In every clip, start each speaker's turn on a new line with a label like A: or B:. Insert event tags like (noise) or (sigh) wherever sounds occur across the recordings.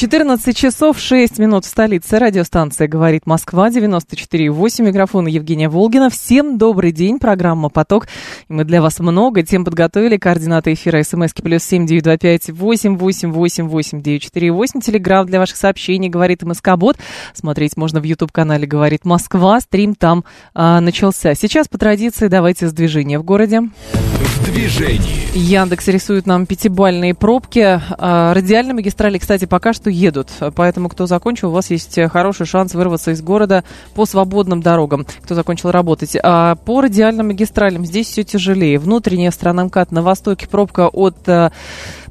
A: 14 часов 6 минут в столице. Радиостанция «Говорит Москва», 94,8. Микрофон Евгения Волгина. Всем добрый день. Программа «Поток». Мы для вас много тем подготовили. Координаты эфира смски плюс семь девять два пять восемь восемь восемь восемь девять четыре восемь. Телеграмм для ваших сообщений «Говорит МСК-бот». Смотреть можно в YouTube-канале «Говорит Москва». Стрим там а, начался. Сейчас, по традиции, давайте с движения в городе.
B: Движении.
A: Яндекс рисует нам пятибальные пробки. А, радиальные магистрали, кстати, пока что едут. Поэтому, кто закончил, у вас есть хороший шанс вырваться из города по свободным дорогам, кто закончил работать. А по радиальным магистралям здесь все тяжелее. Внутренняя сторона МКАД на востоке пробка от э,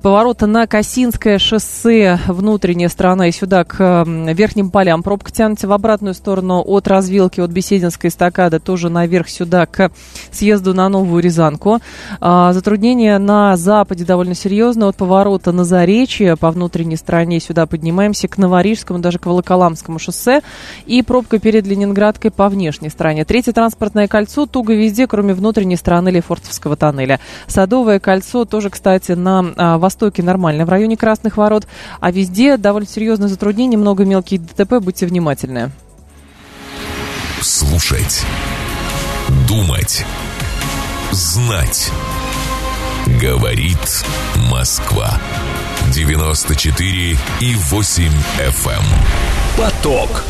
A: поворота на Косинское шоссе, внутренняя сторона и сюда к верхним полям. Пробка тянется в обратную сторону от развилки, от Бесединской эстакады, тоже наверх сюда к съезду на Новую Рязанку. А, затруднения на западе довольно серьезно. От поворота на Заречье по внутренней стороне сюда поднимаемся к Новорижскому, даже к Волоколамскому шоссе. И пробка перед Ленинградкой по внешней стороне. Третье транспортное кольцо туго везде, кроме внутренней стороны Лефортовского тоннеля. Садовое кольцо тоже, кстати, на а, востоке нормально, в районе Красных ворот. А везде довольно серьезное затруднение, много мелких ДТП, будьте внимательны.
B: Слушать. Думать. Знать. Говорит Москва. 94 и 8 FM. Эм. Поток.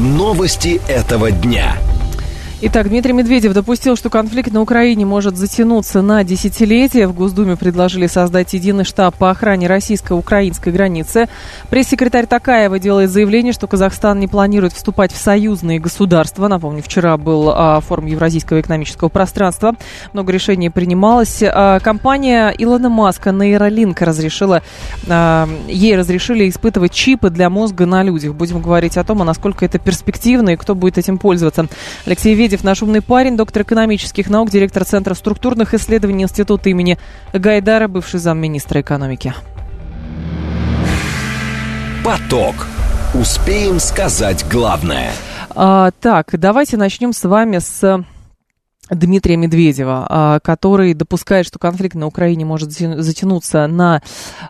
B: Новости этого дня.
A: Итак, Дмитрий Медведев допустил, что конфликт на Украине может затянуться на десятилетия. В Госдуме предложили создать единый штаб по охране российско-украинской границы. Пресс-секретарь Такаева делает заявление, что Казахстан не планирует вступать в союзные государства. Напомню, вчера был а, форум Евразийского экономического пространства. Много решений принималось. А, компания Илона Маска Нейролинк разрешила, а, ей разрешили испытывать чипы для мозга на людях. Будем говорить о том, а насколько это перспективно и кто будет этим пользоваться. Алексей Ведь Медведев, наш умный парень, доктор экономических наук, директор Центра структурных исследований Института имени Гайдара, бывший замминистра экономики.
B: Поток. Успеем сказать главное.
A: А, так, давайте начнем с вами с Дмитрия Медведева, а, который допускает, что конфликт на Украине может затянуться на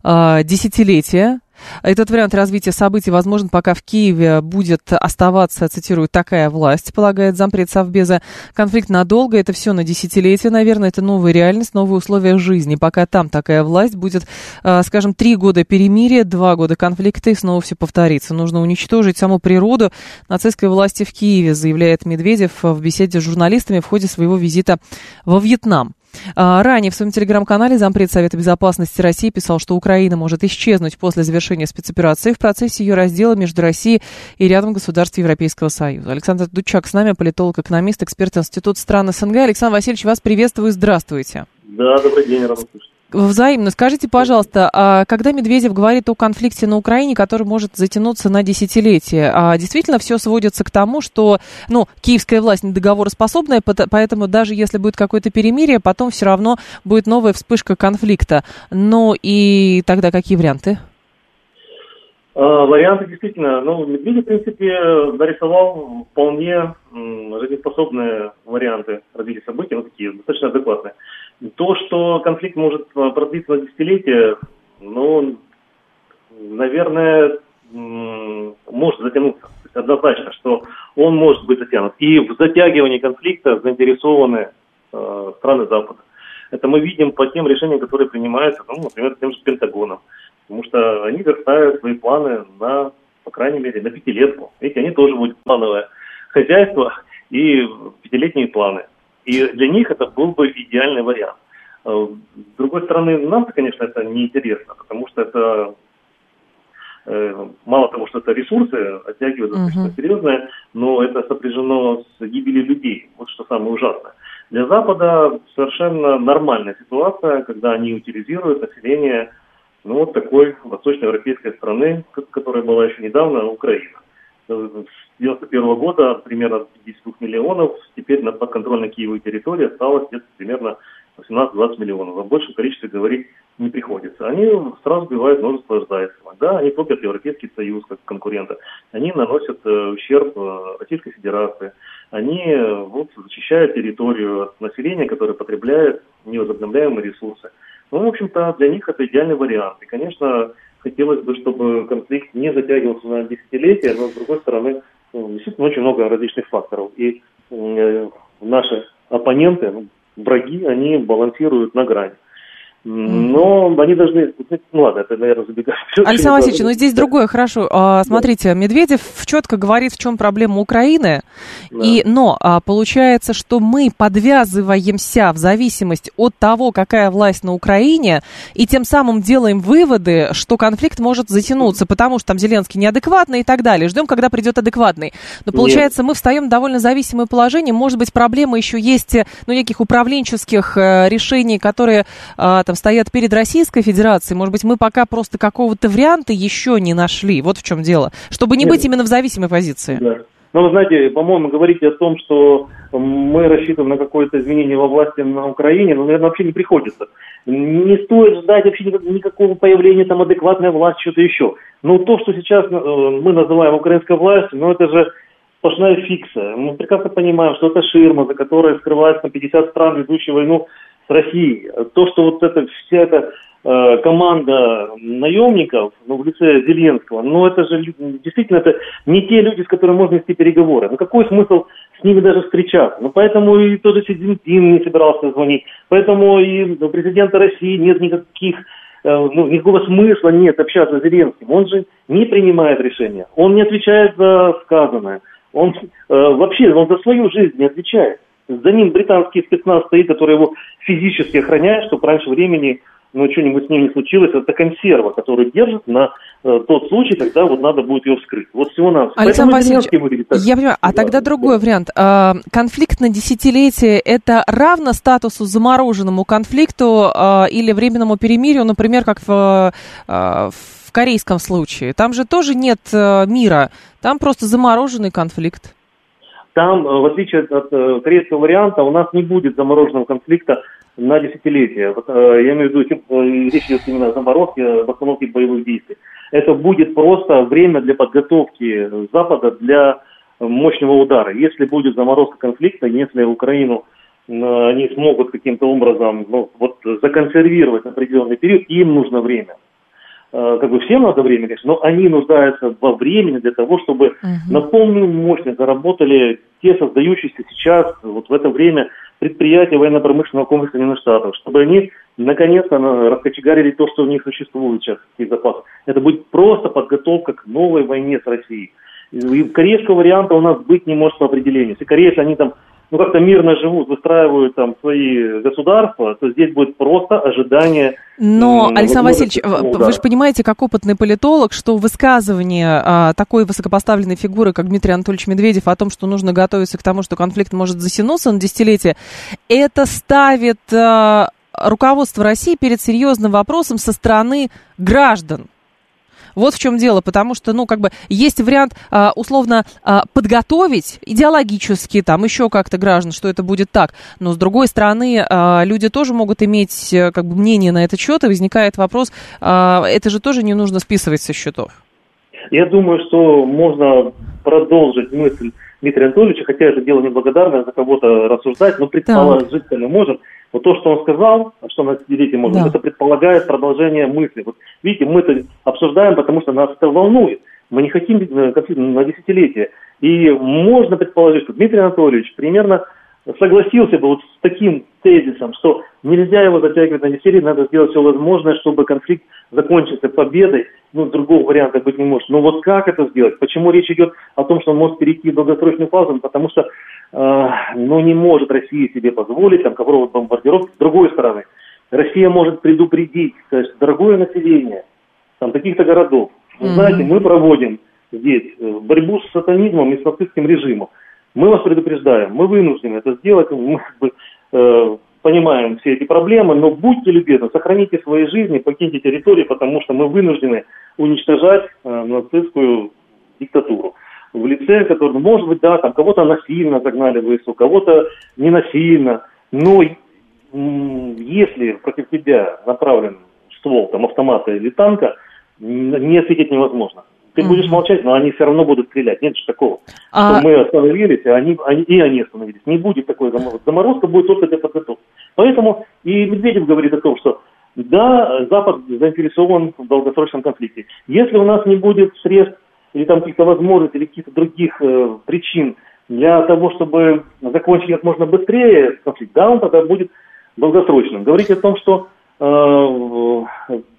A: а, десятилетия. Этот вариант развития событий возможен, пока в Киеве будет оставаться, цитирую, такая власть, полагает зампред Совбеза. Конфликт надолго, это все на десятилетия, наверное, это новая реальность, новые условия жизни. Пока там такая власть будет, э, скажем, три года перемирия, два года конфликта, и снова все повторится. Нужно уничтожить саму природу нацистской власти в Киеве, заявляет Медведев в беседе с журналистами в ходе своего визита во Вьетнам. А, ранее в своем телеграм-канале зампред Совета Безопасности России писал, что Украина может исчезнуть после завершения спецоперации в процессе ее раздела между Россией и рядом государств Европейского Союза. Александр Дучак с нами, политолог-экономист, эксперт Института стран СНГ. Александр Васильевич, вас приветствую, здравствуйте.
C: Да, добрый день, рад слышать.
A: Взаимно. Скажите, пожалуйста, а когда Медведев говорит о конфликте на Украине, который может затянуться на десятилетие, а действительно все сводится к тому, что ну, киевская власть недоговороспособная, поэтому даже если будет какое-то перемирие, потом все равно будет новая вспышка конфликта. Но и тогда какие варианты?
C: А, варианты действительно, ну, Медведев, в принципе, нарисовал вполне жизнеспособные варианты развития событий, ну, такие достаточно адекватные. То, что конфликт может э, продлиться на десятилетия, ну, наверное, может затянуться. То есть однозначно, что он может быть затянут. И в затягивании конфликта заинтересованы э, страны Запада. Это мы видим по тем решениям, которые принимаются, ну, например, тем же Пентагоном. Потому что они верстают свои планы на, по крайней мере, на пятилетку. Видите, они тоже будут плановое хозяйство и пятилетние планы. И для них это был бы идеальный вариант. Э, с другой стороны, нам, конечно, это неинтересно, потому что это э, мало того, что это ресурсы оттягивают достаточно uh-huh. серьезные, но это сопряжено с гибелью людей. Вот что самое ужасное. Для Запада совершенно нормальная ситуация, когда они утилизируют население ну, вот такой восточноевропейской страны, которая была еще недавно, Украина. Э, с 91 года примерно 52 миллионов, теперь на подконтрольной Киеву территории осталось где-то примерно 18-20 миллионов. О большем количестве говорить не приходится. Они сразу сбивают множество Зайцева. Да, они топят Европейский Союз как конкурента. Они наносят э, ущерб э, Российской Федерации. Они э, вот, защищают территорию от населения, которое потребляет невозобновляемые ресурсы. Ну, в общем-то, для них это идеальный вариант. И, конечно, хотелось бы, чтобы конфликт не затягивался на десятилетия, но, с другой стороны, ну, действительно очень много различных факторов. И э, наши оппоненты, ну, враги, они балансируют на грани. Но они должны... Ну ладно, это, наверное, забегать. (laughs)
A: Александр Васильевич, но ну, здесь другое, хорошо. А, смотрите, Медведев четко говорит, в чем проблема Украины. Да. И, но а, получается, что мы подвязываемся в зависимости от того, какая власть на Украине, и тем самым делаем выводы, что конфликт может затянуться, потому что там Зеленский неадекватный и так далее. Ждем, когда придет адекватный. Но получается, Нет. мы встаем в довольно зависимое положение. Может быть, проблема еще есть, ну, неких управленческих э, решений, которые а, там стоят перед Российской Федерацией. Может быть, мы пока просто какого-то варианта еще не нашли. Вот в чем дело. Чтобы не Нет. быть именно в зависимой позиции. Да.
C: Ну, вы знаете, по-моему, говорите о том, что мы рассчитываем на какое-то изменение во власти на Украине, но, наверное, вообще не приходится. Не стоит ждать вообще никакого появления там адекватной власти, что-то еще. Но то, что сейчас э, мы называем украинской властью, ну, это же сплошная фикция. Мы прекрасно понимаем, что это ширма, за которой скрывается на 50 стран, ведущие войну с Россией. То, что вот эта вся эта э, команда наемников, ну, в лице Зеленского, ну, это же действительно это не те люди, с которыми можно вести переговоры. Ну, какой смысл с ними даже встречаться? Ну, поэтому и тот же Си Цзиньпин не собирался звонить, поэтому и у президента России нет никаких э, ну, никакого смысла нет общаться с Зеленским. Он же не принимает решения, он не отвечает за сказанное, он э, вообще он за свою жизнь не отвечает. За ним британский спецназ стоит, который его физически охраняет, чтобы раньше времени ну, что-нибудь с ним не случилось. Это консерва, которую держит на э, тот случай, когда вот надо будет ее вскрыть. Вот всего нас.
A: Александр Васильевич, я понимаю, а тогда другой вариант. А, конфликт на десятилетие – это равно статусу замороженному конфликту а, или временному перемирию, например, как в, а, в корейском случае? Там же тоже нет э, мира, там просто замороженный конфликт.
C: Там, э, в отличие от э, корейского варианта, у нас не будет замороженного конфликта на десятилетия. Э, я имею в виду, речь идет именно о заморозке, об остановке боевых действий. Это будет просто время для подготовки Запада для мощного удара. Если будет заморозка конфликта, если Украину они смогут каким-то образом ну, вот, законсервировать определенный период, им нужно время. Э, как бы всем надо время, конечно, но они нуждаются во времени для того, чтобы uh-huh. на полную мощность заработали те создающиеся сейчас, вот в это время, предприятия военно-промышленного комплекса Соединенных Штатов, чтобы они наконец-то раскочегарили то, что у них существует сейчас, какие запасы. Это будет просто подготовка к новой войне с Россией. И корейского варианта у нас быть не может по определению. Если корейцы, они там ну, как-то мирно живут, выстраивают там свои государства, то здесь будет просто ожидание.
A: Но, Александр Васильевич, удара. вы же понимаете, как опытный политолог, что высказывание а, такой высокопоставленной фигуры, как Дмитрий Анатольевич Медведев, о том, что нужно готовиться к тому, что конфликт может затянуться на десятилетие, это ставит а, руководство России перед серьезным вопросом со стороны граждан. Вот в чем дело, потому что, ну, как бы есть вариант а, условно а, подготовить идеологически, там, еще как-то граждан, что это будет так. Но, с другой стороны, а, люди тоже могут иметь, э, как бы, мнение на этот счет, и возникает вопрос, это же тоже не нужно списывать со счетов.
C: Я думаю, что можно продолжить мысль Дмитрия Анатольевича, хотя это дело неблагодарное, за кого-то рассуждать, но предположить мы можем. Вот то, что он сказал, что на десятилетие может да. это предполагает продолжение мысли. Вот видите, мы это обсуждаем, потому что нас это волнует. Мы не хотим э, конфликт на десятилетие. И можно предположить, что Дмитрий Анатольевич примерно согласился бы вот с таким тезисом, что нельзя его затягивать на десятилетие, надо сделать все возможное, чтобы конфликт закончился победой, ну, другого варианта быть не может. Но вот как это сделать? Почему речь идет о том, что он может перейти в долгосрочную фазу? Потому что, ну, не может Россия себе позволить там ковровых бомбардировки. С другой стороны, Россия может предупредить, сказать, дорогое население, там, таких-то городов. Вы знаете, мы проводим здесь э, борьбу с сатанизмом и с нацистским режимом. Мы вас предупреждаем, мы вынуждены это сделать, мы как бы, э, понимаем все эти проблемы, но будьте любезны, сохраните свои жизни, покиньте территорию, потому что мы вынуждены уничтожать э, нацистскую диктатуру. В лице, который, может быть, да, там кого-то насильно загнали в ВСУ, кого-то не насильно, но если против тебя направлен ствол там, автомата или танка, не ответить невозможно. Ты будешь молчать, но они все равно будут стрелять. Нет же такого. А... Что мы остановились, а они, они, и они остановились. Не будет такой заморозки. Заморозка будет только для подготовки. Поэтому и Медведев говорит о том, что да, Запад заинтересован в долгосрочном конфликте. Если у нас не будет средств или там каких-то возможностей или каких-то других э, причин для того, чтобы закончить как можно быстрее конфликт, да, он тогда будет долгосрочным. Говорить о том, что э, ну,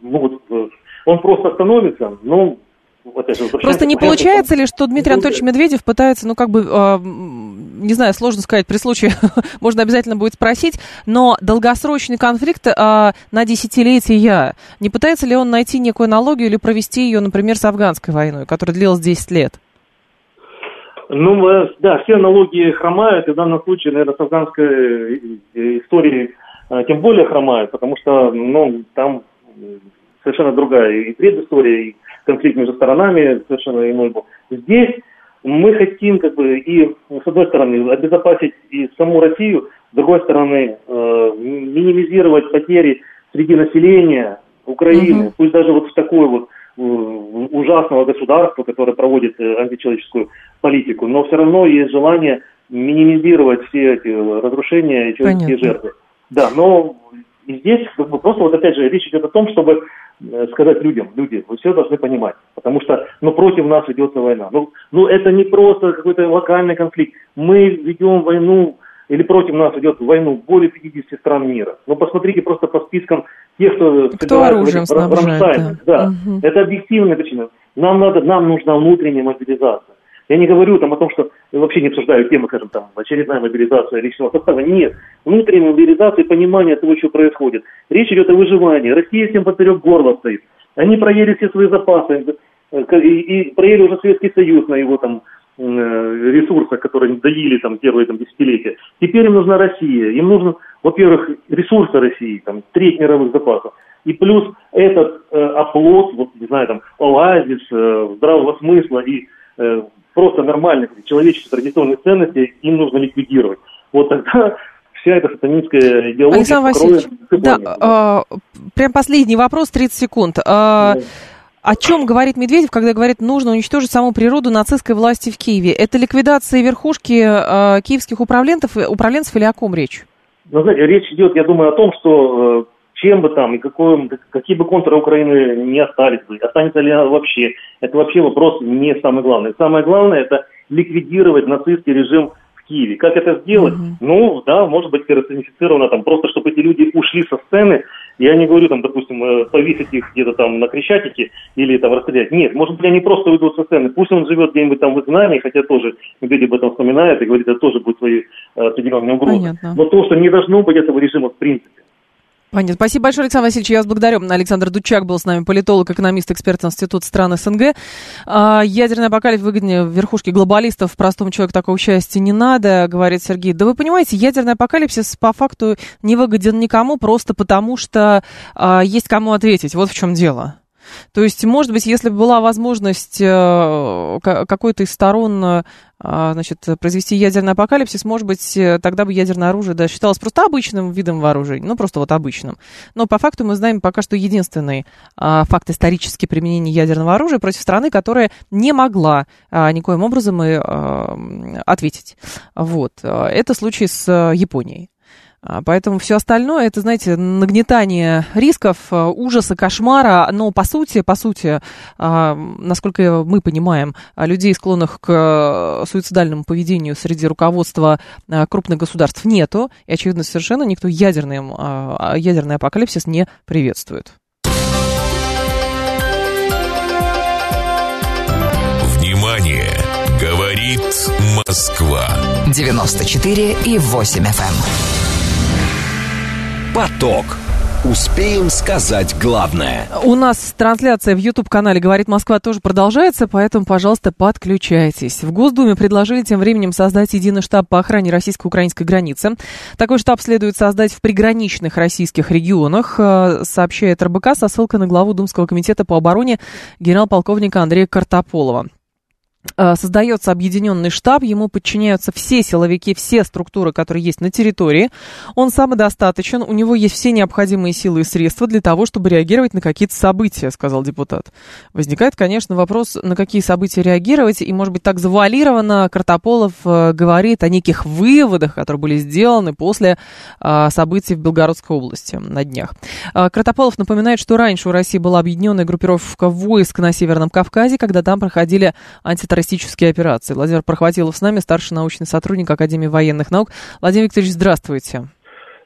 C: вот, э, он просто остановится, ну,
A: Просто не получается ли, что Дмитрий Анатольевич Медведев пытается, ну, как бы, э, не знаю, сложно сказать, при случае (laughs) можно обязательно будет спросить, но долгосрочный конфликт э, на десятилетия, не пытается ли он найти некую аналогию или провести ее, например, с афганской войной, которая длилась 10 лет?
C: Ну, э, да, все аналогии хромают, и в данном случае, наверное, с афганской э, историей э, тем более хромают, потому что, ну, там совершенно другая и предыстория, и конфликт между сторонами совершенно иной был. Здесь мы хотим как бы и с одной стороны обезопасить и саму Россию, с другой стороны э, минимизировать потери среди населения Украины, угу. пусть даже вот в такой вот э, ужасного государства, которое проводит э, античеловеческую политику, но все равно есть желание минимизировать все эти разрушения и человеческие Понятно. жертвы. Да, но здесь как бы, просто вот опять же речь идет о том, чтобы сказать людям, люди, вы все должны понимать, потому что, ну, против нас ведется война. Ну, ну это не просто какой-то локальный конфликт. Мы ведем войну, или против нас идет войну более 50 стран мира. Ну, посмотрите просто по спискам тех, кто...
A: Кто оружием снабжает,
C: да. да. Угу. Это объективная причина. Нам, надо, нам нужна внутренняя мобилизация. Я не говорю там о том, что вообще не обсуждаю темы, скажем, там, очередная мобилизация личного состава. Нет. Внутренняя мобилизация и понимание того, что происходит. Речь идет о выживании. Россия всем поперек горла стоит. Они проели все свои запасы. Э, и, и проели уже Советский Союз на его там э, ресурсах, которые доили там первые там, десятилетия. Теперь им нужна Россия. Им нужно, во-первых, ресурсы России, там, треть мировых запасов. И плюс этот э, оплот, вот, не знаю, там, оазис э, здравого смысла и э, просто нормальных человеческих традиционных ценностей им нужно ликвидировать. Вот тогда (laughs) вся эта сатанинская идеология...
A: Александр Васильевич, да, да. Э, прям последний вопрос, 30 секунд. Э, да. О чем говорит Медведев, когда говорит, нужно уничтожить саму природу нацистской власти в Киеве? Это ликвидация верхушки э, киевских управленцев, управленцев или о ком речь?
C: Ну, знаете, речь идет, я думаю, о том, что э, чем бы там и какой, какие бы контуры Украины не остались бы, останется ли она вообще, это вообще вопрос не самый главный. Самое главное это ликвидировать нацистский режим в Киеве. Как это сделать? Mm-hmm. Ну, да, может быть персонифицировано там, просто чтобы эти люди ушли со сцены. Я не говорю там, допустим, э, повесить их где-то там на Крещатике или там расстрелять. Нет, может быть, они просто уйдут со сцены. Пусть он живет где-нибудь там в изгнании, хотя тоже Медведев об этом вспоминает и говорит, это тоже будет свои э, определенные угрозы. Понятно. Но то, что не должно быть этого режима в принципе.
A: Понятно. Спасибо большое, Александр Васильевич. Я вас благодарю. Александр Дучак был с нами, политолог, экономист, эксперт Института стран СНГ. А, ядерный апокалипсис выгоднее в верхушке глобалистов. Простому человеку такого счастья не надо, говорит Сергей. Да вы понимаете, ядерный апокалипсис по факту не выгоден никому, просто потому что а, есть кому ответить. Вот в чем дело. То есть, может быть, если бы была возможность э, какой-то из сторон э, значит, произвести ядерный апокалипсис, может быть, э, тогда бы ядерное оружие да, считалось просто обычным видом вооружения, ну, просто вот обычным. Но по факту мы знаем пока что единственный а, факт исторически применения ядерного оружия против страны, которая не могла а, никоим образом и а, ответить. Вот. Это случай с Японией. А, поэтому все остальное, это, знаете, нагнетание рисков, а, ужаса, кошмара, но по сути, по сути, а, насколько мы понимаем, людей, склонных к суицидальному поведению среди руководства крупных государств нету, и, очевидно, совершенно никто ядерный, ядерный апокалипсис не приветствует.
B: Внимание! Говорит Москва. 94 и 8 FM. Поток. Успеем сказать главное.
A: У нас трансляция в YouTube-канале «Говорит Москва» тоже продолжается, поэтому, пожалуйста, подключайтесь. В Госдуме предложили тем временем создать единый штаб по охране российско-украинской границы. Такой штаб следует создать в приграничных российских регионах, э, сообщает РБК со ссылкой на главу Думского комитета по обороне генерал-полковника Андрея Картополова. Э, создается объединенный штаб, ему подчиняются все силовики, все структуры, которые есть на территории. Он самодостаточен, у него есть все необходимые силы и средства для того, чтобы реагировать на какие-то события, сказал депутат. Возникает, конечно, вопрос, на какие события реагировать, и, может быть, так завуалированно Картополов э, говорит о неких выводах, которые были сделаны после э, событий в Белгородской области на днях. Картополов напоминает, что раньше у России была объединенная группировка войск на Северном Кавказе, когда там проходили антитеррористические террористические операции. Владимир Прохватилов с нами, старший научный сотрудник Академии военных наук. Владимир Викторович, здравствуйте.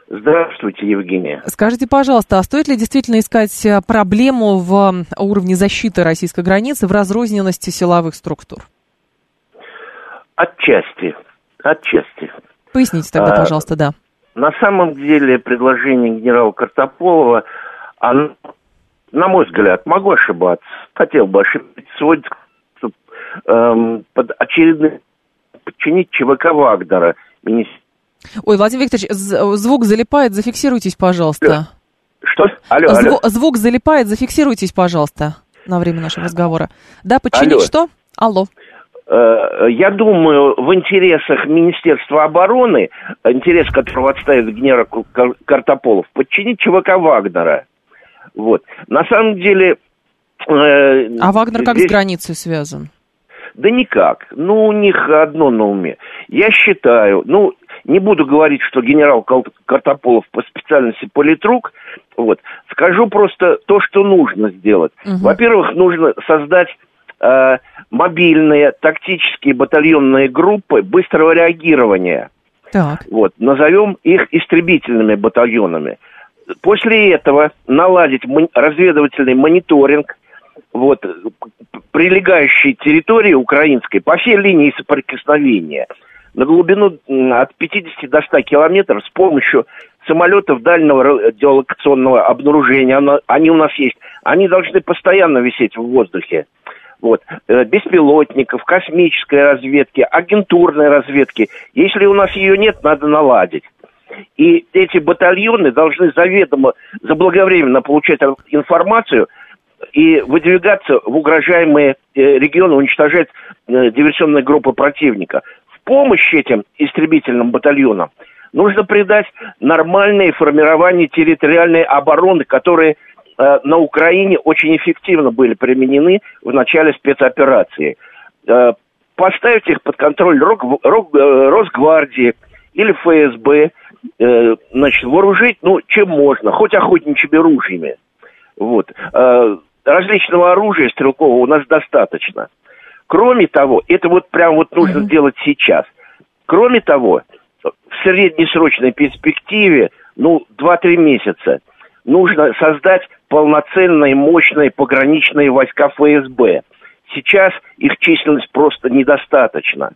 D: Здравствуйте, Евгения.
A: Скажите, пожалуйста, а стоит ли действительно искать э, проблему в уровне защиты российской границы в разрозненности силовых структур?
D: Отчасти. Отчасти.
A: Поясните тогда, а, пожалуйста, да.
D: На самом деле предложение генерала Картополова, оно, на мой взгляд, могу ошибаться, хотел бы ошибиться, сводится к эм, под очередным подчинить ЧВК Вагнера.
A: Ой, Владимир Викторович, звук залипает, зафиксируйтесь, пожалуйста.
D: Что? Алло,
A: Зв- алло. Звук залипает, зафиксируйтесь, пожалуйста, на время нашего разговора. Да, подчинить алло. что? Алло.
D: Э, я думаю, в интересах Министерства обороны, интерес которого отставит генерал Картополов, подчинить ЧВК Вагнера. Вот. На самом деле...
A: Э, а Вагнер здесь... как с границей связан?
D: Да никак. Ну, у них одно на уме. Я считаю, ну, не буду говорить, что генерал Картополов по специальности политрук, вот, скажу просто то, что нужно сделать. Угу. Во-первых, нужно создать э, мобильные тактические батальонные группы быстрого реагирования. Так. Вот, назовем их истребительными батальонами. После этого наладить разведывательный мониторинг – вот, прилегающей территории украинской по всей линии соприкосновения на глубину от 50 до 100 километров с помощью самолетов дальнего радиолокационного обнаружения, они у нас есть, они должны постоянно висеть в воздухе. Вот. Э, беспилотников, космической разведки, агентурной разведки. Если у нас ее нет, надо наладить. И эти батальоны должны заведомо, заблаговременно получать информацию и выдвигаться в угрожаемые э, регионы, уничтожать э, диверсионные группы противника. В помощь этим истребительным батальонам нужно придать нормальное формирование территориальной обороны, которые э, на Украине очень эффективно были применены в начале спецоперации. Поставить их под контроль Росгвардии или ФСБ, значит, вооружить, ну, чем можно, хоть охотничьими ружьями. Вот. Различного оружия стрелкового у нас достаточно. Кроме того, это вот прям вот нужно mm-hmm. делать сейчас. Кроме того, в среднесрочной перспективе, ну, 2-3 месяца, нужно создать полноценные, мощные пограничные войска ФСБ. Сейчас их численность просто недостаточно.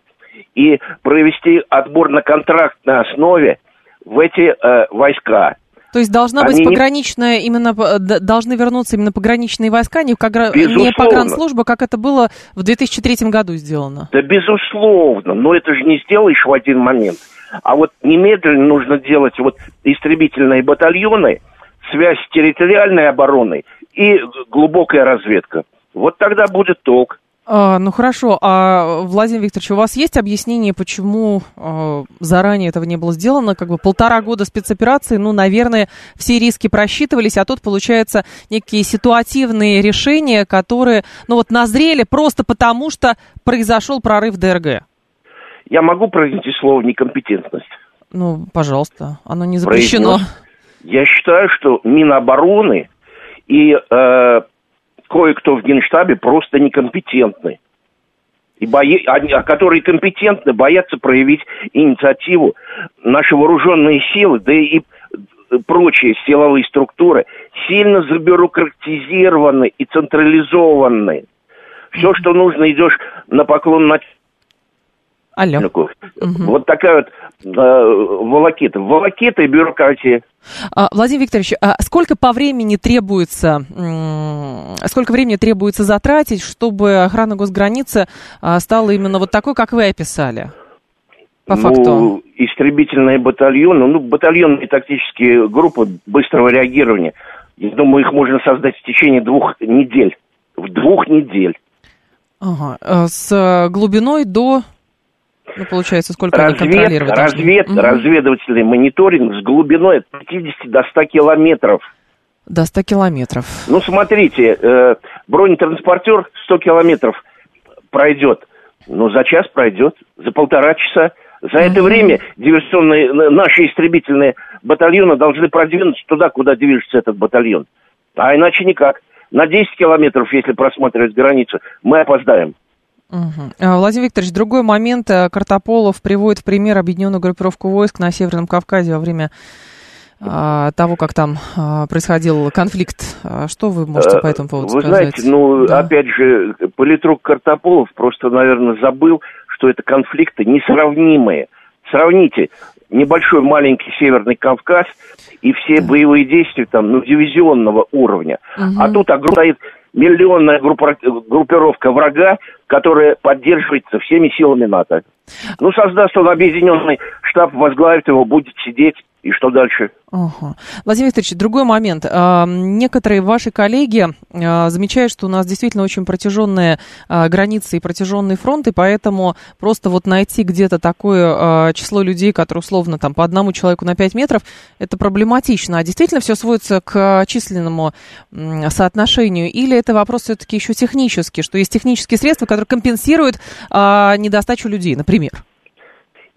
D: И провести отбор на контрактной основе в эти э, войска –
A: то есть должна быть пограничная, не... именно должны вернуться именно пограничные войска, не, погра... не погранслужба, как это было в 2003 году сделано?
D: Да, безусловно, но это же не сделаешь в один момент. А вот немедленно нужно делать вот истребительные батальоны, связь с территориальной обороной и глубокая разведка. Вот тогда будет толк.
A: А, ну хорошо, а Владимир Викторович, у вас есть объяснение, почему а, заранее этого не было сделано? Как бы полтора года спецоперации, ну, наверное, все риски просчитывались, а тут, получается, некие ситуативные решения, которые, ну вот, назрели просто потому, что произошел прорыв ДРГ.
D: Я могу произнести слово некомпетентность?
A: Ну, пожалуйста, оно не запрещено. Произнес.
D: Я считаю, что Минобороны и э, кое-кто в Генштабе просто некомпетентны. И бои, они, а которые компетентны, боятся проявить инициативу. Наши вооруженные силы, да и прочие силовые структуры сильно забюрократизированы и централизованы. Все, что нужно, идешь на поклон
A: Алло. Угу.
D: Вот такая вот э, волокита. Волокита и бюрократия.
A: А, Владимир Викторович, а сколько по времени требуется, сколько времени требуется затратить, чтобы охрана госграницы а, стала именно вот такой, как вы описали? По ну, факту.
D: истребительные батальоны, ну, батальонные тактические группы быстрого реагирования, я думаю, их можно создать в течение двух недель. В двух недель.
A: Ага. Э, с глубиной до ну, получается, сколько
D: разведка, они контролировать разведка, угу. Разведывательный мониторинг с глубиной от 50 до 100 километров.
A: До 100 километров.
D: Ну, смотрите, э, бронетранспортер 100 километров пройдет. Ну, за час пройдет, за полтора часа. За это время диверсионные, наши истребительные батальоны должны продвинуться туда, куда движется этот батальон. А иначе никак. На 10 километров, если просматривать границу, мы опоздаем.
A: Угу. Владимир Викторович, другой момент. Э, Картополов приводит в пример объединенную группировку войск на Северном Кавказе во время а, того, как там а, происходил конфликт. А что вы можете по этому поводу
D: вы
A: сказать?
D: Вы знаете, ну, да. опять же, политрук Картополов просто, наверное, забыл, что это конфликты несравнимые. Сравните небольшой маленький Северный Кавказ и все да. боевые действия там, ну, дивизионного уровня. Угу. А тут стоит миллионная группировка врага, которая поддерживается всеми силами НАТО. Ну, создаст он объединенный штаб, возглавит его, будет сидеть и что дальше?
A: Ага. Владимир Викторович, другой момент. А, некоторые ваши коллеги а, замечают, что у нас действительно очень протяженные а, границы и протяженный фронт, и поэтому просто вот найти где-то такое число людей, которые условно там по одному человеку на 5 метров, это проблематично. А действительно все сводится к численному соотношению? Или это вопрос все-таки еще технический, что есть технические средства, которые компенсируют недостачу людей, например?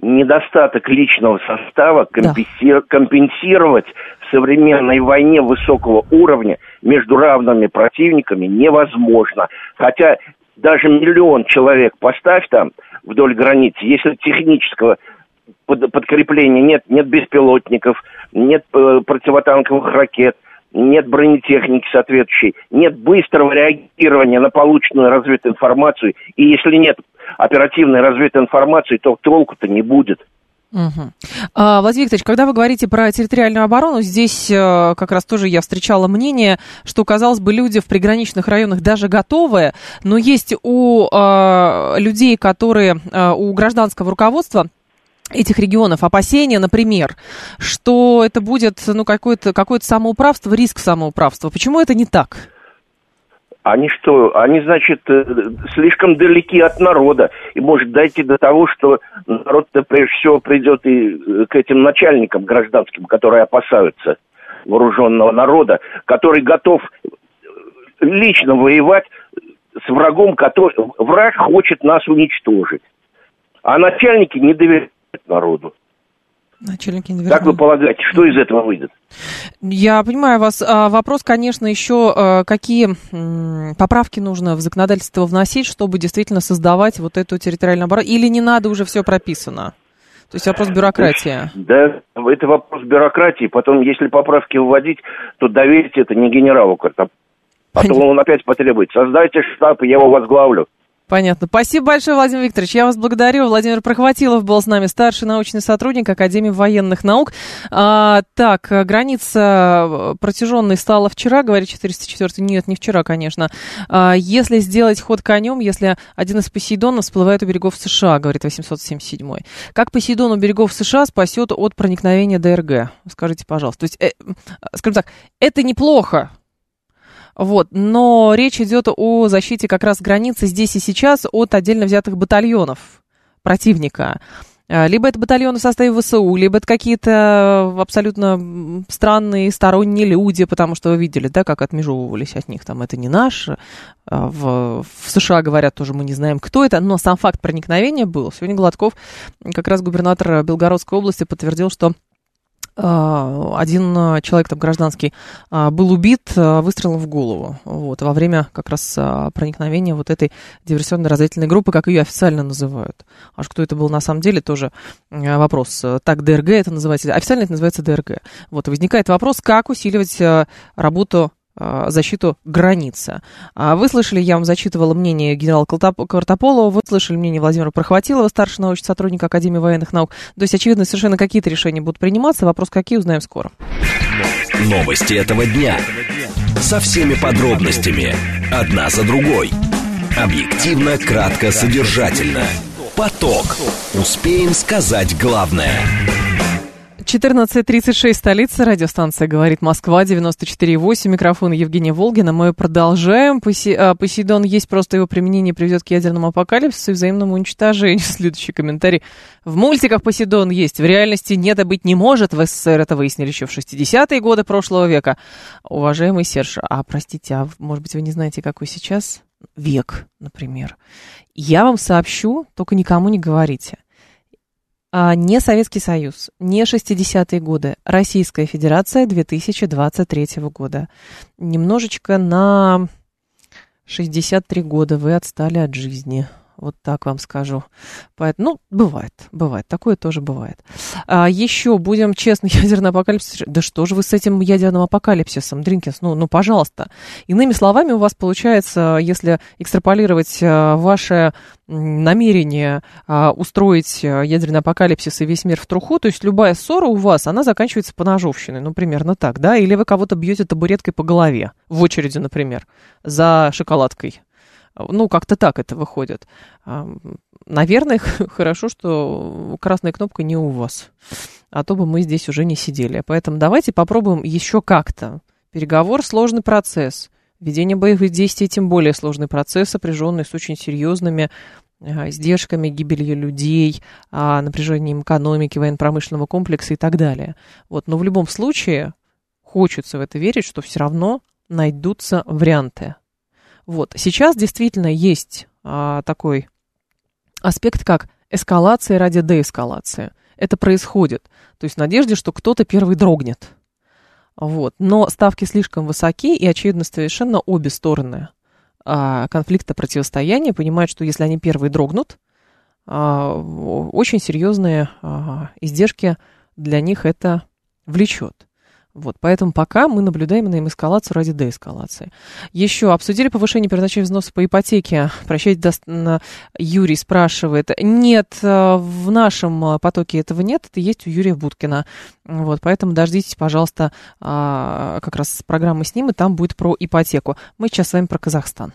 D: Недостаток личного состава компенсир... да. компенсировать в современной войне высокого уровня между равными противниками невозможно. Хотя даже миллион человек поставь там вдоль границы, если технического под, подкрепления нет, нет беспилотников, нет э, противотанковых ракет, нет бронетехники соответствующей, нет быстрого реагирования на полученную развитую информацию, и если нет оперативной развитой информации, то толку-то не будет.
A: Угу. А, Владимир Викторович, когда вы говорите про территориальную оборону, здесь э, как раз тоже я встречала мнение, что, казалось бы, люди в приграничных районах даже готовы, но есть у э, людей, которые, э, у гражданского руководства этих регионов опасения, например, что это будет ну, какое-то какое самоуправство, риск самоуправства. Почему это не так?
D: Они что, они, значит, э, слишком далеки от народа. И может дойти до того, что народ-то прежде всего придет и э, к этим начальникам гражданским, которые опасаются вооруженного народа, который готов лично воевать с врагом, который... Враг хочет нас уничтожить. А начальники не доверяют народу. Начальники Как вы полагаете, что из этого выйдет?
A: Я понимаю вас. А, вопрос, конечно, еще а, какие поправки нужно в законодательство вносить, чтобы действительно создавать вот эту территориальную оборону? Или не надо уже все прописано? То есть вопрос бюрократии.
D: Да, это вопрос бюрократии. Потом, если поправки вводить, то доверить это не генералу Картоп. А то он опять потребует. Создайте штаб, и я его возглавлю.
A: Понятно. Спасибо большое, Владимир Викторович. Я вас благодарю. Владимир Прохватилов был с нами, старший научный сотрудник Академии военных наук. А, так, граница э, протяженной стала вчера, говорит 404 Нет, не вчера, конечно. А, если сделать ход конем, если один из Посейдонов всплывает у берегов США, говорит 877 Как Посейдон у берегов США спасет от проникновения ДРГ? Скажите, пожалуйста. То есть, э, скажем так, это неплохо, вот. Но речь идет о защите как раз границы здесь и сейчас от отдельно взятых батальонов противника. А, либо это батальоны в составе ВСУ, либо это какие-то абсолютно странные сторонние люди, потому что вы видели, да, как отмежевывались от них. Там это не наш. А, в, в США говорят тоже, мы не знаем, кто это, но сам факт проникновения был. Сегодня Гладков, как раз губернатор Белгородской области, подтвердил, что один а, человек там гражданский а, был убит выстрелом в голову вот, во время как раз проникновения вот этой диверсионной разведывательной группы, как ее официально называют. Аж кто это был на самом деле, тоже вопрос. Так, ДРГ это называется, официально это называется ДРГ. Вот, возникает вопрос, как усиливать работу а, защиту границы. А вы слышали, я вам зачитывала мнение генерала Картополова, вы слышали мнение Владимира Прохватилова, старший научный сотрудник Академии военных наук. То есть, очевидно, совершенно какие-то решения будут приниматься. Вопрос, какие, узнаем скоро.
B: Новости этого дня. Со всеми подробностями. Одна за другой. Объективно, кратко, содержательно. Поток. Успеем сказать главное.
A: 14.36, столица, радиостанция «Говорит Москва», 94.8, микрофон Евгения Волгина. Мы продолжаем. А, Посейдон есть, просто его применение приведет к ядерному апокалипсису и взаимному уничтожению. (laughs) Следующий комментарий. В мультиках Посейдон есть, в реальности нет и быть не может. В СССР это выяснили еще в 60-е годы прошлого века. Уважаемый Серж, а простите, а может быть вы не знаете, какой сейчас век, например? Я вам сообщу, только никому не говорите. А, не Советский Союз, не 60-е годы, Российская Федерация 2023 года. Немножечко на 63 года вы отстали от жизни. Вот так вам скажу. Поэтому, ну, бывает, бывает. Такое тоже бывает. А, еще будем честны, (laughs) ядерный апокалипсис. Да что же вы с этим ядерным апокалипсисом, Дринкинс? Ну, ну, пожалуйста. Иными словами, у вас получается, если экстраполировать а, ваше намерение а, устроить а, ядерный апокалипсис и весь мир в труху, то есть любая ссора у вас, она заканчивается по ножовщиной, ну, примерно так, да? Или вы кого-то бьете табуреткой по голове, в очереди, например, за шоколадкой. Ну, как-то так это выходит. Наверное, (laughs) хорошо, что красная кнопка не у вас. А то бы мы здесь уже не сидели. Поэтому давайте попробуем еще как-то. Переговор – сложный процесс. Ведение боевых действий тем более сложный процесс, сопряженный с очень серьезными издержками, гибелью людей, а, напряжением экономики, военно-промышленного комплекса и так далее. Вот. Но в любом случае хочется в это верить, что все равно найдутся варианты. Вот. Сейчас действительно есть а, такой аспект, как эскалация ради деэскалации. Это происходит. То есть в надежде, что кто-то первый дрогнет. Вот. Но ставки слишком высоки, и, очевидно, совершенно обе стороны а, конфликта противостояния понимают, что если они первые дрогнут, а, очень серьезные а, издержки для них это влечет. Вот, поэтому пока мы наблюдаем на эскалацию ради деэскалации. Еще обсудили повышение первоначальных взносов по ипотеке. Прощайте, до... Юрий спрашивает. Нет, э, в нашем э, потоке этого нет, это есть у Юрия Будкина. Вот, поэтому дождитесь, пожалуйста, а, как раз программы с ним, и там будет про ипотеку. Мы сейчас с вами про Казахстан.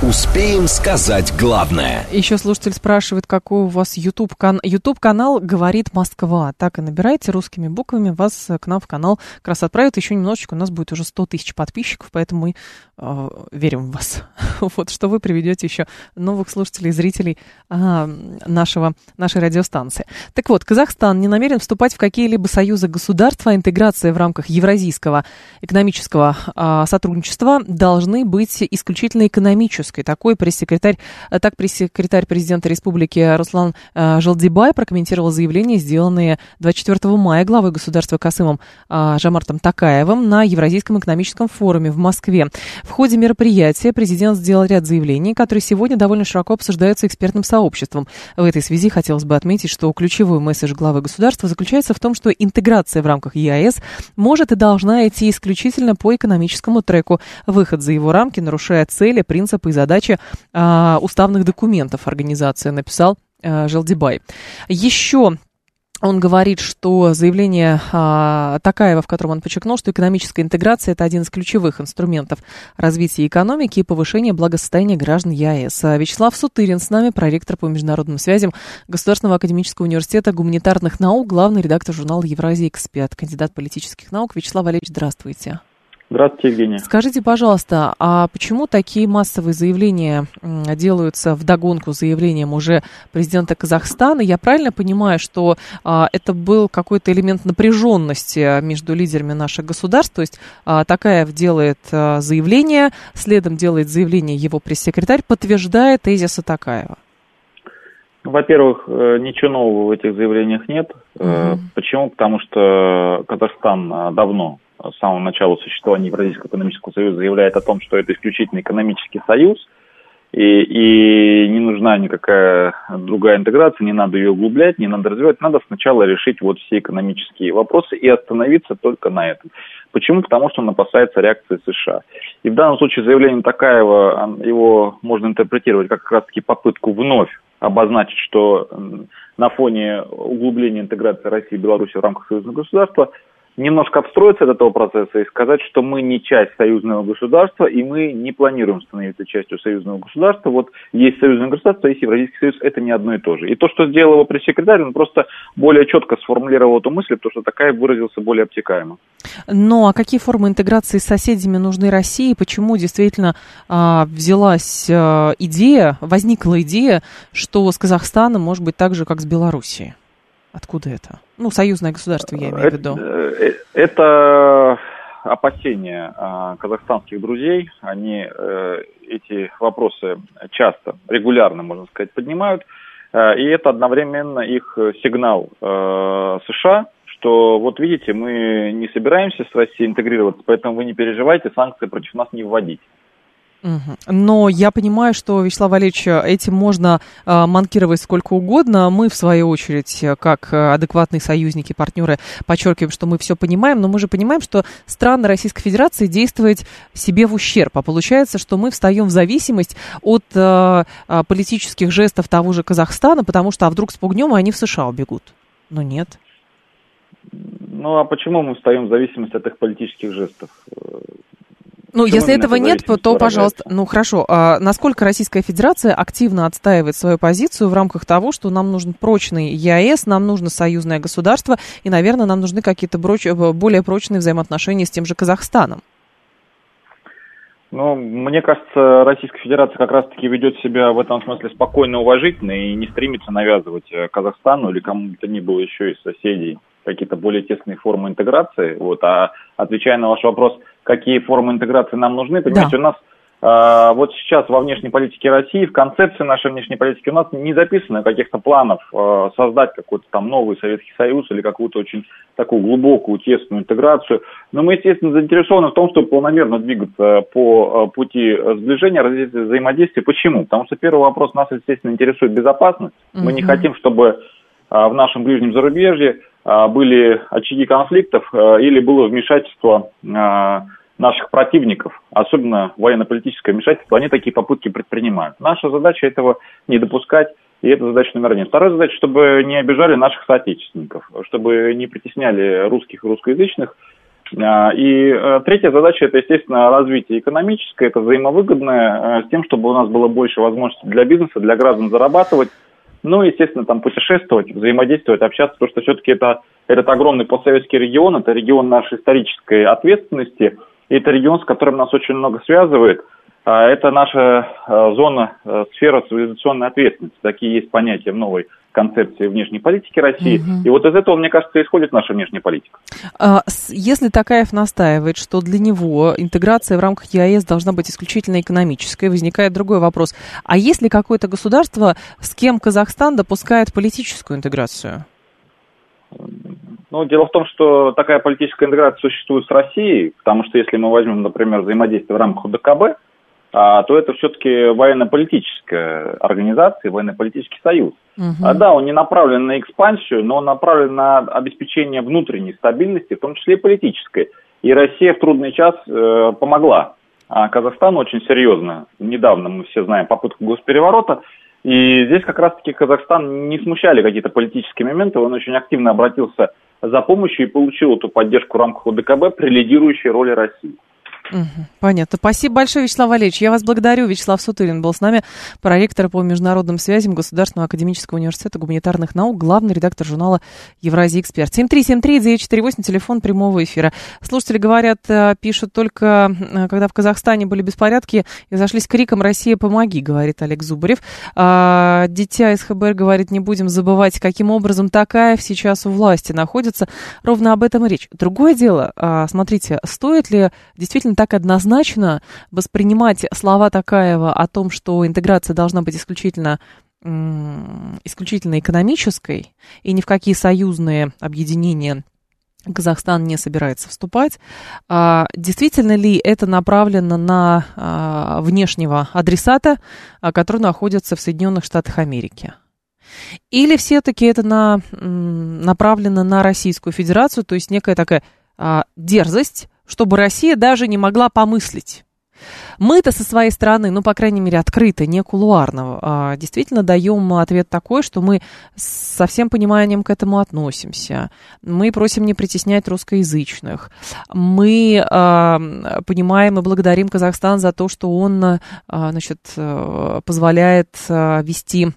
B: Успеем сказать главное.
A: Еще слушатель спрашивает, какой у вас YouTube канал. YouTube канал говорит Москва. Так и набирайте русскими буквами, вас к нам в канал как раз отправят. Еще немножечко, у нас будет уже 100 тысяч подписчиков, поэтому мы э, верим в вас. (laughs) вот, что вы приведете еще новых слушателей, зрителей э, нашего, нашей радиостанции. Так вот, Казахстан не намерен вступать в какие-либо союзы государства. Интеграция в рамках евразийского экономического э, сотрудничества должны быть исключительно экономической Курской. Такой пресс-секретарь, э, так пресс-секретарь президента республики Руслан э, Жалдибай прокомментировал заявление, сделанное 24 мая главой государства Касымом э, Жамартом Такаевым на Евразийском экономическом форуме в Москве. В ходе мероприятия президент сделал ряд заявлений, которые сегодня довольно широко обсуждаются экспертным сообществом. В этой связи хотелось бы отметить, что ключевой месседж главы государства заключается в том, что интеграция в рамках ЕАЭС может и должна идти исключительно по экономическому треку. Выход за его рамки нарушает цели, принципы и задачи а, уставных документов организация, написал а, Желдибай. Еще он говорит, что заявление а, Такаева, в котором он подчеркнул, что экономическая интеграция – это один из ключевых инструментов развития экономики и повышения благосостояния граждан ЕАЭС. Вячеслав Сутырин с нами, проректор по международным связям Государственного академического университета гуманитарных наук, главный редактор журнала «Евразия Эксперт», кандидат политических наук. Вячеслав Валерьевич, здравствуйте.
C: Здравствуйте, Евгения.
A: Скажите, пожалуйста, а почему такие массовые заявления делаются в догонку заявлениям уже президента Казахстана? Я правильно понимаю, что а, это был какой-то элемент напряженности между лидерами наших государств? То есть а, Такаев делает а, заявление, следом делает заявление его пресс-секретарь, подтверждает тезисы Такаева.
C: Во-первых, э, ничего нового в этих заявлениях нет. Угу. Почему? Потому что Казахстан э, давно с самого начала существования Евразийского экономического союза заявляет о том, что это исключительно экономический союз, и, и не нужна никакая другая интеграция, не надо ее углублять, не надо развивать, надо сначала решить вот все экономические вопросы и остановиться только на этом. Почему? Потому что он опасается реакции США. И в данном случае заявление Такаева, его можно интерпретировать как раз таки попытку вновь обозначить, что на фоне углубления интеграции России и Беларуси в рамках союзного государства
E: немножко обстроиться от этого процесса и сказать, что мы не часть союзного государства, и мы не планируем становиться частью союзного государства. Вот есть союзное государство, есть Евразийский союз, это не одно и то же. И то, что сделал его пресс-секретарь, он просто более четко сформулировал эту мысль, потому что такая выразился более обтекаемо.
A: Ну, а какие формы интеграции с соседями нужны России? Почему действительно а, взялась а, идея, возникла идея, что с Казахстаном может быть так же, как с Белоруссией? Откуда это? Ну, союзное государство, я имею в виду.
E: Это, это опасения а, казахстанских друзей. Они э, эти вопросы часто, регулярно, можно сказать, поднимают. Э, и это одновременно их сигнал э, США, что вот видите, мы не собираемся с Россией интегрироваться, поэтому вы не переживайте, санкции против нас не вводить.
A: Но я понимаю, что, Вячеслав Валерьевич, этим можно э, манкировать сколько угодно. Мы, в свою очередь, как адекватные союзники, партнеры, подчеркиваем, что мы все понимаем, но мы же понимаем, что страны Российской Федерации действуют себе в ущерб. А получается, что мы встаем в зависимость от э, политических жестов того же Казахстана, потому что а вдруг спугнем, и они в США убегут. Но нет.
E: Ну а почему мы встаем в зависимость от их политических жестов?
A: Ну, если этого нет, то, пожалуйста, ну хорошо. А насколько Российская Федерация активно отстаивает свою позицию в рамках того, что нам нужен прочный ЕАЭС, нам нужно союзное государство, и, наверное, нам нужны какие-то более прочные взаимоотношения с тем же Казахстаном?
E: Ну, мне кажется, Российская Федерация как раз-таки ведет себя в этом смысле спокойно уважительно и не стремится навязывать э, Казахстану или кому бы то ни было еще из соседей какие-то более тесные формы интеграции. Вот. А отвечая на ваш вопрос, какие формы интеграции нам нужны, понимаете, да. у нас а, вот сейчас во внешней политике России, в концепции нашей внешней политики у нас не записано каких-то планов а, создать какой-то там новый Советский Союз или какую-то очень такую глубокую, тесную интеграцию. Но мы, естественно, заинтересованы в том, чтобы полномерно двигаться по а, пути сближения, развития взаимодействия. Почему? Потому что первый вопрос нас, естественно, интересует безопасность. Угу. Мы не хотим, чтобы в нашем ближнем зарубежье были очаги конфликтов или было вмешательство наших противников, особенно военно-политическое вмешательство, они такие попытки предпринимают. Наша задача этого не допускать, и это задача номер один. Вторая задача, чтобы не обижали наших соотечественников, чтобы не притесняли русских и русскоязычных. А, и э, третья задача – это, естественно, развитие экономическое, это взаимовыгодное, э, с тем, чтобы у нас было больше возможностей для бизнеса, для граждан зарабатывать, ну, естественно, там путешествовать, взаимодействовать, общаться, потому что все-таки это, этот огромный постсоветский регион, это регион нашей исторической ответственности – и это регион, с которым нас очень много связывает. А, это наша а, зона, а, сфера цивилизационной ответственности. Такие есть понятия в новой концепции внешней политики России. Угу. И вот из этого, мне кажется, исходит наша внешняя политика.
A: Если Такаев настаивает, что для него интеграция в рамках ЕАЭС должна быть исключительно экономической, возникает другой вопрос. А есть ли какое-то государство, с кем Казахстан допускает политическую интеграцию?
E: Ну, дело в том, что такая политическая интеграция существует с Россией, потому что если мы возьмем, например, взаимодействие в рамках ДКБ, а, то это все-таки военно-политическая организация, военно-политический союз. Угу. А, да, он не направлен на экспансию, но он направлен на обеспечение внутренней стабильности, в том числе и политической. И Россия в трудный час э, помогла а Казахстану очень серьезно. Недавно мы все знаем попытку госпереворота, и здесь как раз-таки Казахстан не смущали какие-то политические моменты, он очень активно обратился за помощью и получил эту поддержку в рамках ОДКБ при лидирующей роли России.
A: Понятно. Спасибо большое, Вячеслав Валерьевич. Я вас благодарю. Вячеслав Сутырин был с нами, проректор по международным связям Государственного академического университета гуманитарных наук, главный редактор журнала «Евразия Эксперт». 7373-948, телефон прямого эфира. Слушатели говорят, э, пишут только, э, когда в Казахстане были беспорядки, и зашлись криком «Россия, помоги», говорит Олег Зубарев. А, дитя из говорит, не будем забывать, каким образом Такаев сейчас у власти находится. Ровно об этом и речь. Другое дело, а, смотрите, стоит ли действительно так однозначно воспринимать слова Такаева о том, что интеграция должна быть исключительно исключительно экономической, и ни в какие союзные объединения Казахстан не собирается вступать. А, действительно ли это направлено на а, внешнего адресата, а, который находится в Соединенных Штатах Америки? Или все-таки это на, направлено на Российскую Федерацию, то есть некая такая дерзость чтобы Россия даже не могла помыслить. Мы-то со своей стороны, ну, по крайней мере, открыто, не кулуарно, а, действительно даем ответ такой, что мы со всем пониманием к этому относимся. Мы просим не притеснять русскоязычных. Мы а, понимаем и благодарим Казахстан за то, что он, а, значит, э, позволяет вести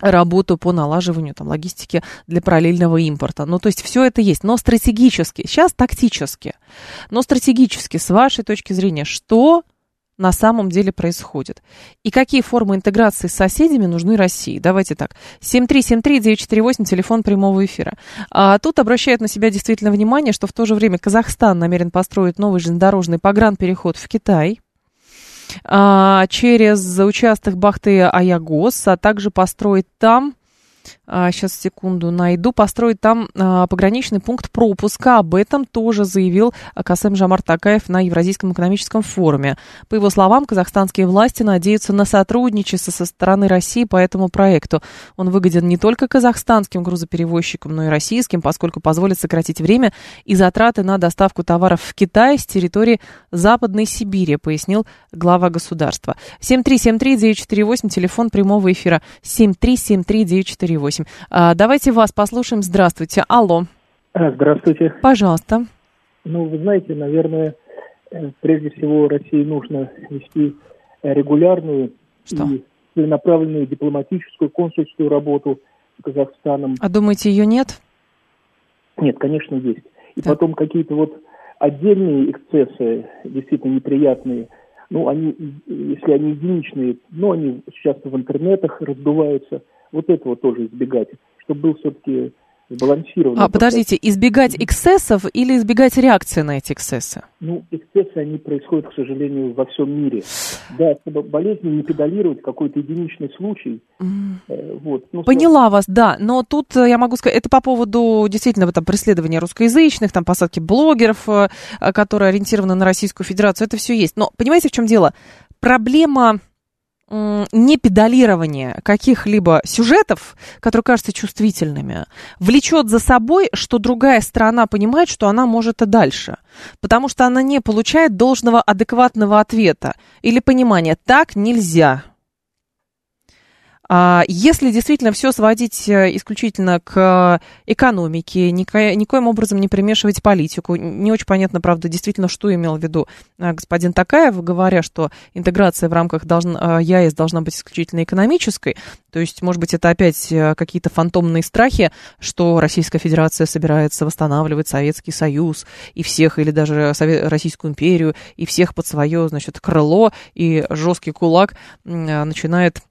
A: работу по налаживанию там, логистики для параллельного импорта. Ну, то есть все это есть, но стратегически, сейчас тактически, но стратегически, с вашей точки зрения, что на самом деле происходит. И какие формы интеграции с соседями нужны России? Давайте так. 7373948, телефон прямого эфира. А тут обращают на себя действительно внимание, что в то же время Казахстан намерен построить новый железнодорожный погранпереход в Китай через участок Бахты Аягос, а также построить там сейчас а, секунду найду, построить там а, пограничный пункт пропуска. Об этом тоже заявил Касем Жамар Такаев на Евразийском экономическом форуме. По его словам, казахстанские власти надеются на сотрудничество со стороны России по этому проекту. Он выгоден не только казахстанским грузоперевозчикам, но и российским, поскольку позволит сократить время и затраты на доставку товаров в Китай с территории Западной Сибири, пояснил глава государства. 7373948, телефон прямого эфира 7373948. 8. А, давайте вас послушаем. Здравствуйте. Алло.
F: А, здравствуйте.
A: Пожалуйста.
F: Ну, вы знаете, наверное, э, прежде всего России нужно вести регулярную
A: Что? и
F: целенаправленную дипломатическую, консульскую работу с Казахстаном.
A: А думаете, ее нет?
F: Нет, конечно, есть. И так. потом какие-то вот отдельные эксцессы, действительно неприятные, ну, они, если они единичные, ну, они часто в интернетах раздуваются – вот этого тоже избегать, чтобы был все-таки сбалансированный.
A: А, подождите, избегать эксцессов или избегать реакции на эти эксцессы?
F: Ну, эксцессы, они происходят, к сожалению, во всем мире. Да, чтобы болезни не педалировать, какой-то единичный случай.
A: Mm. вот. Ну, Поняла вас, да, но тут э, я могу сказать, это по поводу действительно там, преследования русскоязычных, там, посадки блогеров, э, которые ориентированы на Российскую Федерацию, это все есть. Но понимаете, в чем дело? Проблема не педалирование каких-либо сюжетов, которые кажутся чувствительными, влечет за собой, что другая сторона понимает, что она может и дальше. Потому что она не получает должного адекватного ответа или понимания. Так нельзя. А если действительно все сводить э, исключительно к экономике, никоим образом не примешивать политику, не очень понятно, правда, действительно, что имел в виду э, господин Такаев, говоря, что интеграция в рамках должен, э, ЯЭС должна быть исключительно экономической, то есть, может быть, это опять какие-то фантомные страхи, что Российская Федерация собирается восстанавливать Советский Союз и всех, или даже Российскую империю, и всех под свое, значит, крыло, и жесткий кулак начинает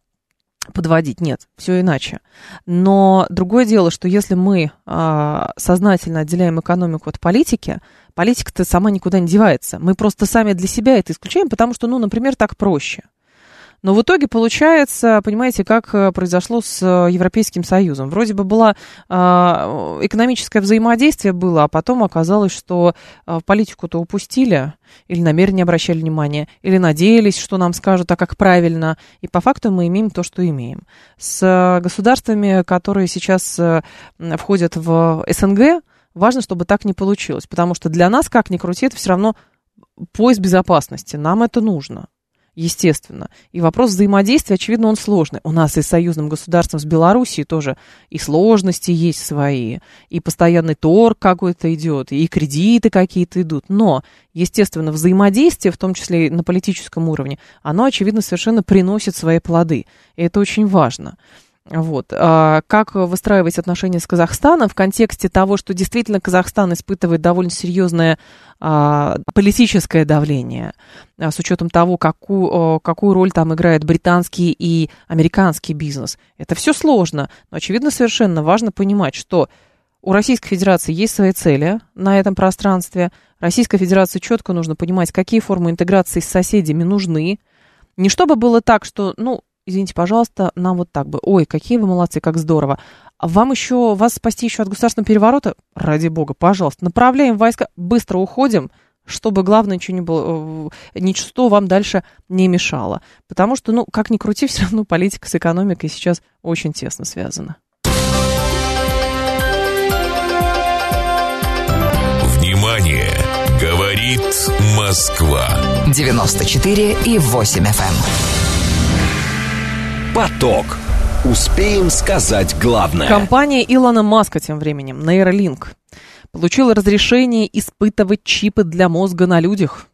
A: подводить. Нет, все иначе. Но другое дело, что если мы а, сознательно отделяем экономику от политики, политика-то сама никуда не девается. Мы просто сами для себя это исключаем, потому что, ну, например, так проще. Но в итоге получается, понимаете, как э, произошло с э, Европейским Союзом. Вроде бы было а, экономическое взаимодействие было, а потом оказалось, что а, политику-то упустили, или намеренно не обращали внимания, или надеялись, что нам скажут, а как правильно. И по факту мы имеем то, что имеем. С э, государствами, которые сейчас входят в СНГ, важно, чтобы так не получилось, потому что для нас, как ни крути, это все равно пояс безопасности. Нам это нужно естественно. И вопрос взаимодействия, очевидно, он сложный. У нас и с союзным государством, с Белоруссией тоже и сложности есть свои, и постоянный торг какой-то идет, и кредиты какие-то идут. Но, естественно, взаимодействие, в том числе и на политическом уровне, оно, очевидно, совершенно приносит свои плоды. И это очень важно. Вот. А как выстраивать отношения с Казахстаном в контексте того, что действительно Казахстан испытывает довольно серьезное а, политическое давление, а, с учетом того, какую, какую роль там играет британский и американский бизнес. Это все сложно, но, очевидно, совершенно важно понимать, что у Российской Федерации есть свои цели на этом пространстве. Российской Федерации четко нужно понимать, какие формы интеграции с соседями нужны. Не чтобы было так, что, ну, извините, пожалуйста, нам вот так бы. Ой, какие вы молодцы, как здорово. А вам еще, вас спасти еще от государственного переворота? Ради бога, пожалуйста, направляем войска, быстро уходим, чтобы, главное, ничего не было, э, ничто вам дальше не мешало. Потому что, ну, как ни крути, (laughs) все равно политика с экономикой сейчас очень тесно связана.
B: Внимание! Говорит
G: Говорит Москва.
H: 94 и 8 FM.
B: Поток. Успеем сказать главное.
A: Компания Илона Маска тем временем, Neuralink, получила разрешение испытывать чипы для мозга на людях.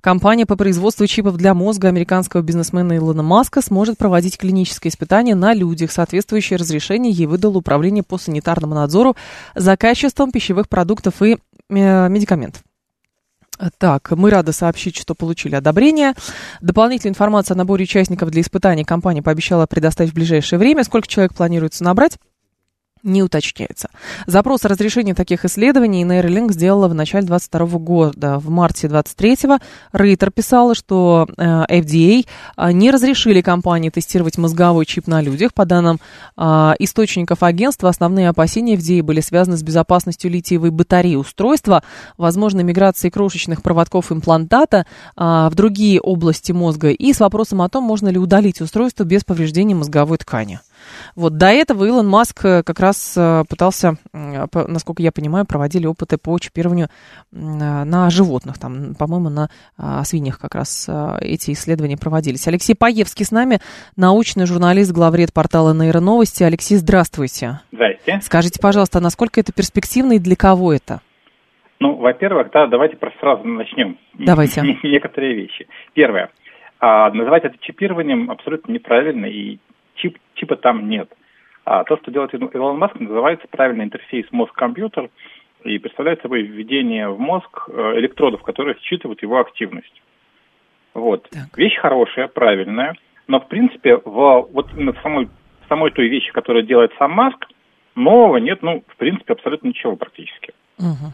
A: Компания по производству чипов для мозга американского бизнесмена Илона Маска сможет проводить клинические испытания на людях. Соответствующее разрешение ей выдало Управление по санитарному надзору за качеством пищевых продуктов и э, медикаментов. Так, мы рады сообщить, что получили одобрение. Дополнительная информация о наборе участников для испытаний компания пообещала предоставить в ближайшее время. Сколько человек планируется набрать? Не уточняется. Запрос о разрешении таких исследований Neuralink сделала в начале 2022 года. В марте 23-го Рейтер писала, что э, FDA э, не разрешили компании тестировать мозговой чип на людях. По данным э, источников агентства, основные опасения FDA были связаны с безопасностью литиевой батареи устройства, возможной миграцией крошечных проводков имплантата в другие области мозга и с вопросом о том, можно ли удалить устройство без повреждения мозговой ткани. Вот до этого Илон Маск э, как раз э, пытался, насколько я понимаю, проводили опыты по чипированию на животных. Там, по-моему, на а, свиньях как раз э, эти исследования проводились. Алексей Паевский с нами, научный журналист, главред портала Нейроновости. Алексей, здравствуйте.
I: Здравствуйте.
A: Скажите, пожалуйста, насколько это перспективно и для кого это?
I: Ну, во-первых, да, давайте просто сразу начнем.
A: Давайте. (laughs)
I: Некоторые вещи. Первое. А, называть это чипированием абсолютно неправильно, и чип, чипа там нет. А то, что делает Илон Маск, называется правильный интерфейс мозг-компьютер и представляет собой введение в мозг э, электродов, которые считывают его активность. Вот. Так. Вещь хорошая, правильная, но, в принципе, в, вот именно в самой, в самой той вещи, которую делает сам Маск, нового нет, ну, в принципе, абсолютно ничего практически.
A: Угу.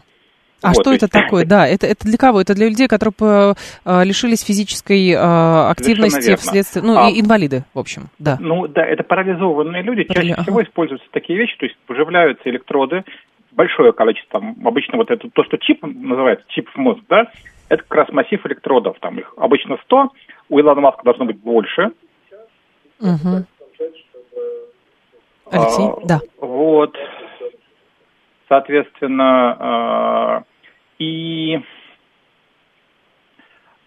A: А вот, что это есть... такое? Да, это, это для кого? Это для людей, которые по, а, лишились физической а, активности вследствие... Ну, а, и инвалиды, в общем, да.
I: Ну, да, это парализованные люди. Чаще ага. всего используются такие вещи, то есть вживляются электроды, большое количество, там, обычно вот это, то, что чип называется, чип в мозг, да, это как раз массив электродов, там их обычно 100, у Илона Маска должно быть больше.
A: Угу. Алексей, а, да.
I: Вот, соответственно, а, и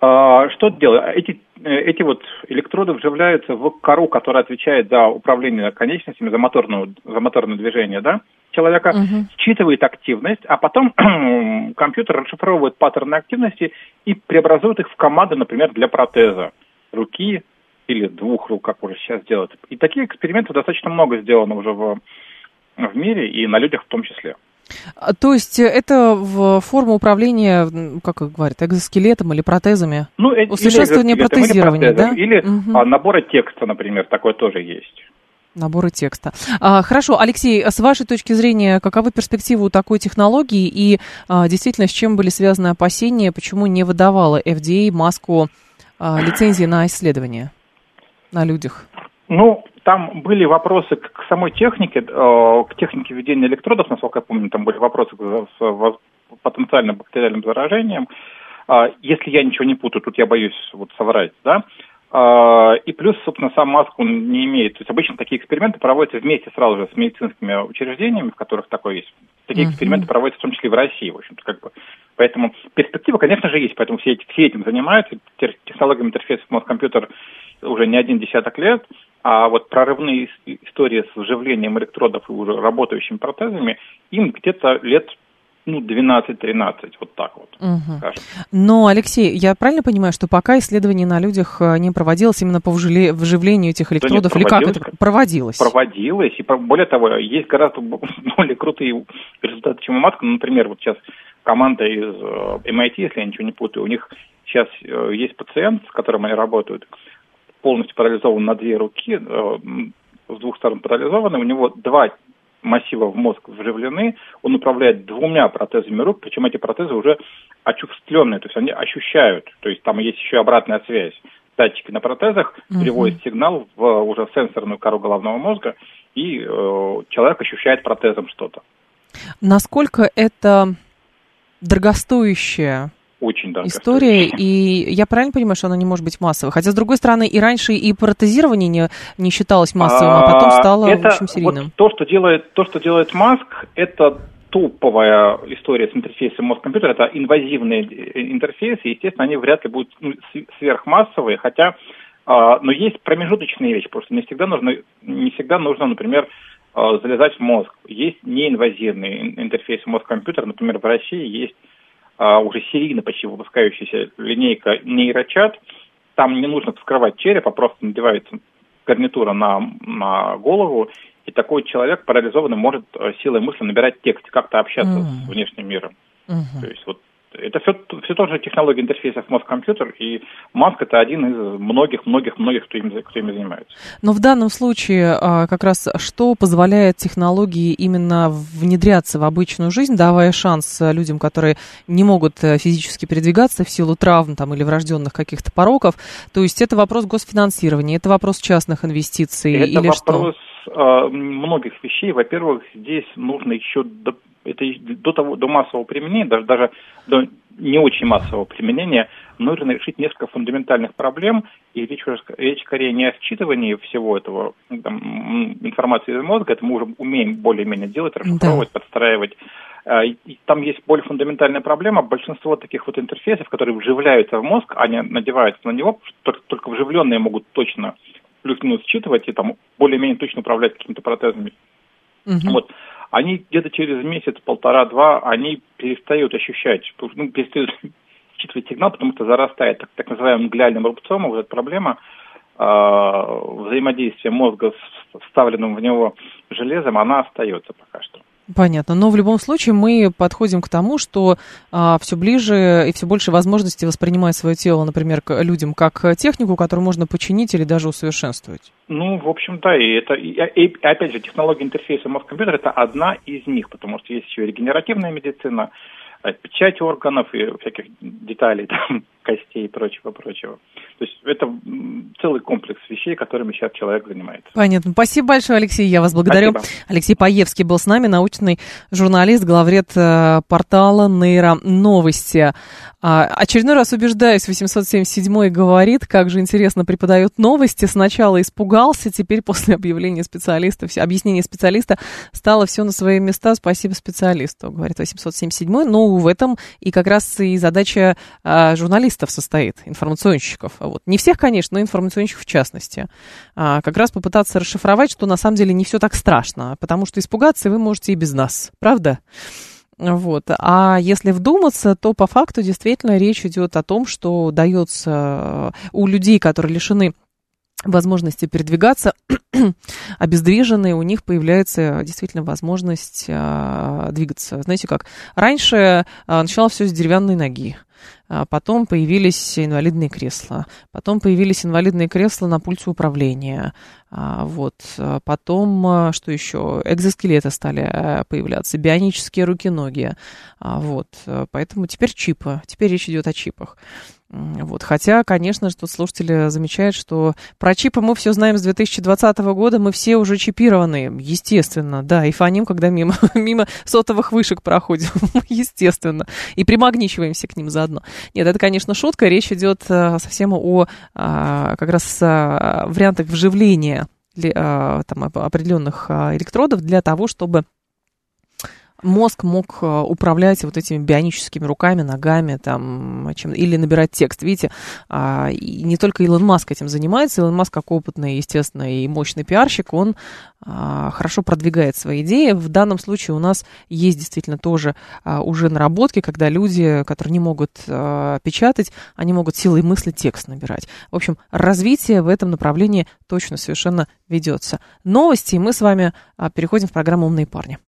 I: э, что делать? Эти, эти вот электроды вживляются в кору, которая отвечает за управление конечностями, за моторное, за моторное движение, да, человека, угу. считывает активность, а потом (clears throat) компьютер расшифровывает паттерны активности и преобразует их в команды, например, для протеза руки или двух рук, как уже сейчас делают. И такие эксперименты достаточно много сделано уже в, в мире и на людях в том числе.
A: А, то есть э, это в форму управления, как говорят, экзоскелетом или протезами?
I: Ну,
A: э, Усовершенствование протезирования,
I: да? Или угу. набора текста, например, такое тоже есть.
A: Наборы текста. А, хорошо, Алексей, с вашей точки зрения, каковы перспективы у такой технологии и а, действительно с чем были связаны опасения, почему не выдавала FDA маску а, лицензии на исследование на людях?
I: Ну, там были вопросы к самой технике, э, к технике введения электродов, насколько я помню, там были вопросы с потенциальным бактериальным заражением. А, если я ничего не путаю, тут я боюсь вот соврать, да. А, и плюс, собственно, сам маск он не имеет. То есть обычно такие эксперименты проводятся вместе сразу же с медицинскими учреждениями, в которых такое есть. Такие uh-huh. эксперименты проводятся в том числе и в России, в общем-то, как бы. Поэтому перспектива, конечно же, есть. Поэтому все, эти, все этим занимаются. Технологиями интерфейса мозг-компьютер уже не один десяток лет. А вот прорывные истории с вживлением электродов и уже работающими протезами, им где-то лет ну, 12-13, вот так вот.
A: Угу. Но, Алексей, я правильно понимаю, что пока исследование на людях э, не проводилось именно по вживлению этих электродов, да нет, или как это проводилось?
I: Проводилось, и более того, есть гораздо (laughs) более крутые результаты, чем у Маска. Ну, например, вот сейчас команда из MIT, э, если я ничего не путаю, у них сейчас э, есть пациент, с которым они работают, полностью парализован на две руки, э, с двух сторон парализованы, у него два массива в мозг вживлены, он управляет двумя протезами рук, причем эти протезы уже очувственные, то есть они ощущают, то есть там есть еще обратная связь. Датчики на протезах uh-huh. переводят сигнал в уже сенсорную кору головного мозга, и э, человек ощущает протезом что-то.
A: Насколько это дорогостоящее
I: очень, да.
A: История, и я правильно понимаю, что она не может быть массовой? Хотя, с другой стороны, и раньше и протезирование не, не считалось массовым, а, а потом стало,
I: это,
A: в общем, серийным.
I: Вот то, что делает, то, что делает Маск, это топовая история с интерфейсом мозг-компьютер, это инвазивные интерфейсы, естественно, они вряд ли будут ну, сверхмассовые, хотя, э, но есть промежуточные вещи, просто не всегда нужно, не всегда нужно, например, э, залезать в мозг. Есть неинвазивные интерфейсы мозг-компьютер, например, в России есть э, уже серийно почти выпускающаяся линейка нейрочат, там не нужно вскрывать череп, а просто надевается гарнитура на, на голову, и такой человек парализованный может э, силой мысли набирать текст, как-то общаться mm. с внешним миром. Mm-hmm. То есть вот это все, все тоже технологии интерфейсов мозг-компьютер, и Маск это один из многих-многих-многих, кто им, кто ими занимается.
A: Но в данном случае а, как раз что позволяет технологии именно внедряться в обычную жизнь, давая шанс людям, которые не могут э, физически передвигаться в силу травм там, или врожденных каких-то пороков, то есть это вопрос госфинансирования, это вопрос частных инвестиций
I: это
A: или
I: вопрос что? э, многих вещей. Во-первых, здесь нужно еще это до того до массового применения, даже даже до не очень массового применения, нужно решить несколько фундаментальных проблем, и речь, речь скорее не о считывании всего этого там, информации из мозга, это мы уже умеем более-менее делать, расшифровывать, да. подстраивать. А, и там есть более фундаментальная проблема. Большинство таких вот интерфейсов, которые вживляются в мозг, они надеваются на него, только, только вживленные могут точно плюс-минус считывать и там более-менее точно управлять какими-то протезами. Угу. Вот. Они где-то через месяц, полтора-два, они перестают ощущать, ну, перестают (laughs) считывать сигнал, потому что зарастает так, так называемым глиальным рубцом, вот эта проблема э, взаимодействия мозга с вставленным в него железом, она остается пока что.
A: Понятно. Но в любом случае мы подходим к тому, что а, все ближе и все больше возможностей воспринимать свое тело, например, к людям как технику, которую можно починить или даже усовершенствовать.
I: Ну, в общем, да, и это, и, и опять же, технология интерфейса мозг-компьютер это одна из них, потому что есть еще и регенеративная медицина, э, печать органов и всяких деталей, (laughs) там, костей и прочего-прочего. То есть это целый комплекс вещей, которыми сейчас человек занимается.
A: Понятно. Спасибо большое, Алексей. Я вас благодарю.
I: Спасибо.
A: Алексей Паевский был с нами, научный журналист, главред э, портала Нейро Новости. А, очередной раз убеждаюсь, 877 говорит, как же интересно преподают новости. Сначала испугался, теперь после объявления специалиста, объяснения специалиста стало все на свои места. Спасибо специалисту, говорит 877. Ну, в этом и как раз и задача а, журналистов состоит, информационщиков вот. Не всех, конечно, но информационщиков в частности. А, как раз попытаться расшифровать, что на самом деле не все так страшно, потому что испугаться вы можете и без нас, правда? Вот. А если вдуматься, то по факту действительно речь идет о том, что дается у людей, которые лишены возможности передвигаться, (clears throat) обездвиженные, у них появляется действительно возможность а, двигаться. Знаете как? Раньше а, начало все с деревянной ноги. А потом появились инвалидные кресла. Потом появились инвалидные кресла на пульте управления. А, вот. Потом, что еще? Экзоскелеты стали э, появляться, бионические руки-ноги. Вот. Поэтому теперь чипы. Теперь речь идет о чипах. Вот. Хотя, конечно тут слушатели замечают, что про чипы мы все знаем с 2020 года, мы все уже чипированы, естественно, да, и фоним, когда мимо, (laughs) мимо сотовых вышек проходим, (laughs) естественно, и примагничиваемся к ним заодно. Нет, это, конечно, шутка, речь идет а, совсем о а, как раз а, вариантах вживления там, определенных электродов для того, чтобы мозг мог э, управлять вот этими бионическими руками, ногами, там, чем, или набирать текст. Видите, а, и не только Илон Маск этим занимается. Илон Маск, как опытный, естественно, и мощный пиарщик, он а, хорошо продвигает свои идеи. В данном случае у нас есть действительно тоже а, уже наработки, когда люди, которые не могут печатать, они могут силой мысли текст набирать. В общем, развитие в этом направлении точно совершенно ведется. Новости, и мы с вами переходим в программу «Умные парни».